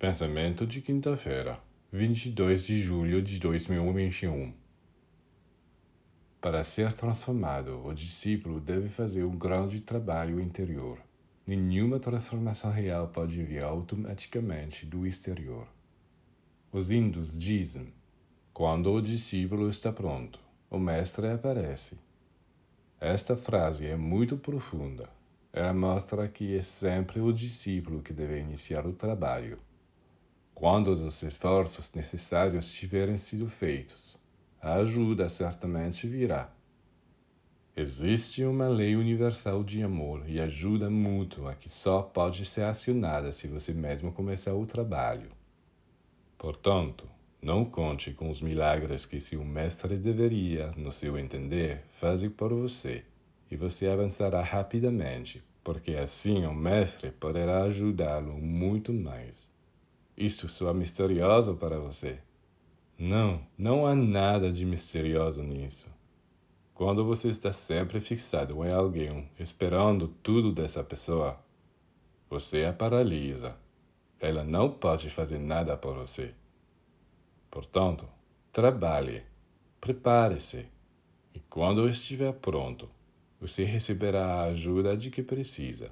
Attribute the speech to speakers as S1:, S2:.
S1: Pensamento de quinta-feira, 22 de julho de 2021. Para ser transformado, o discípulo deve fazer um grande trabalho interior. Nenhuma transformação real pode vir automaticamente do exterior. Os índios dizem: quando o discípulo está pronto, o mestre aparece. Esta frase é muito profunda. Ela mostra que é sempre o discípulo que deve iniciar o trabalho quando os esforços necessários tiverem sido feitos, a ajuda certamente virá. Existe uma lei universal de amor e ajuda mútua que só pode ser acionada se você mesmo começar o trabalho. Portanto, não conte com os milagres que seu mestre deveria, no seu entender, fazer por você, e você avançará rapidamente, porque assim o mestre poderá ajudá-lo muito mais. Isto soa misterioso para você. Não, não há nada de misterioso nisso. Quando você está sempre fixado em alguém, esperando tudo dessa pessoa, você a paralisa. Ela não pode fazer nada por você. Portanto, trabalhe, prepare-se, e quando estiver pronto, você receberá a ajuda de que precisa.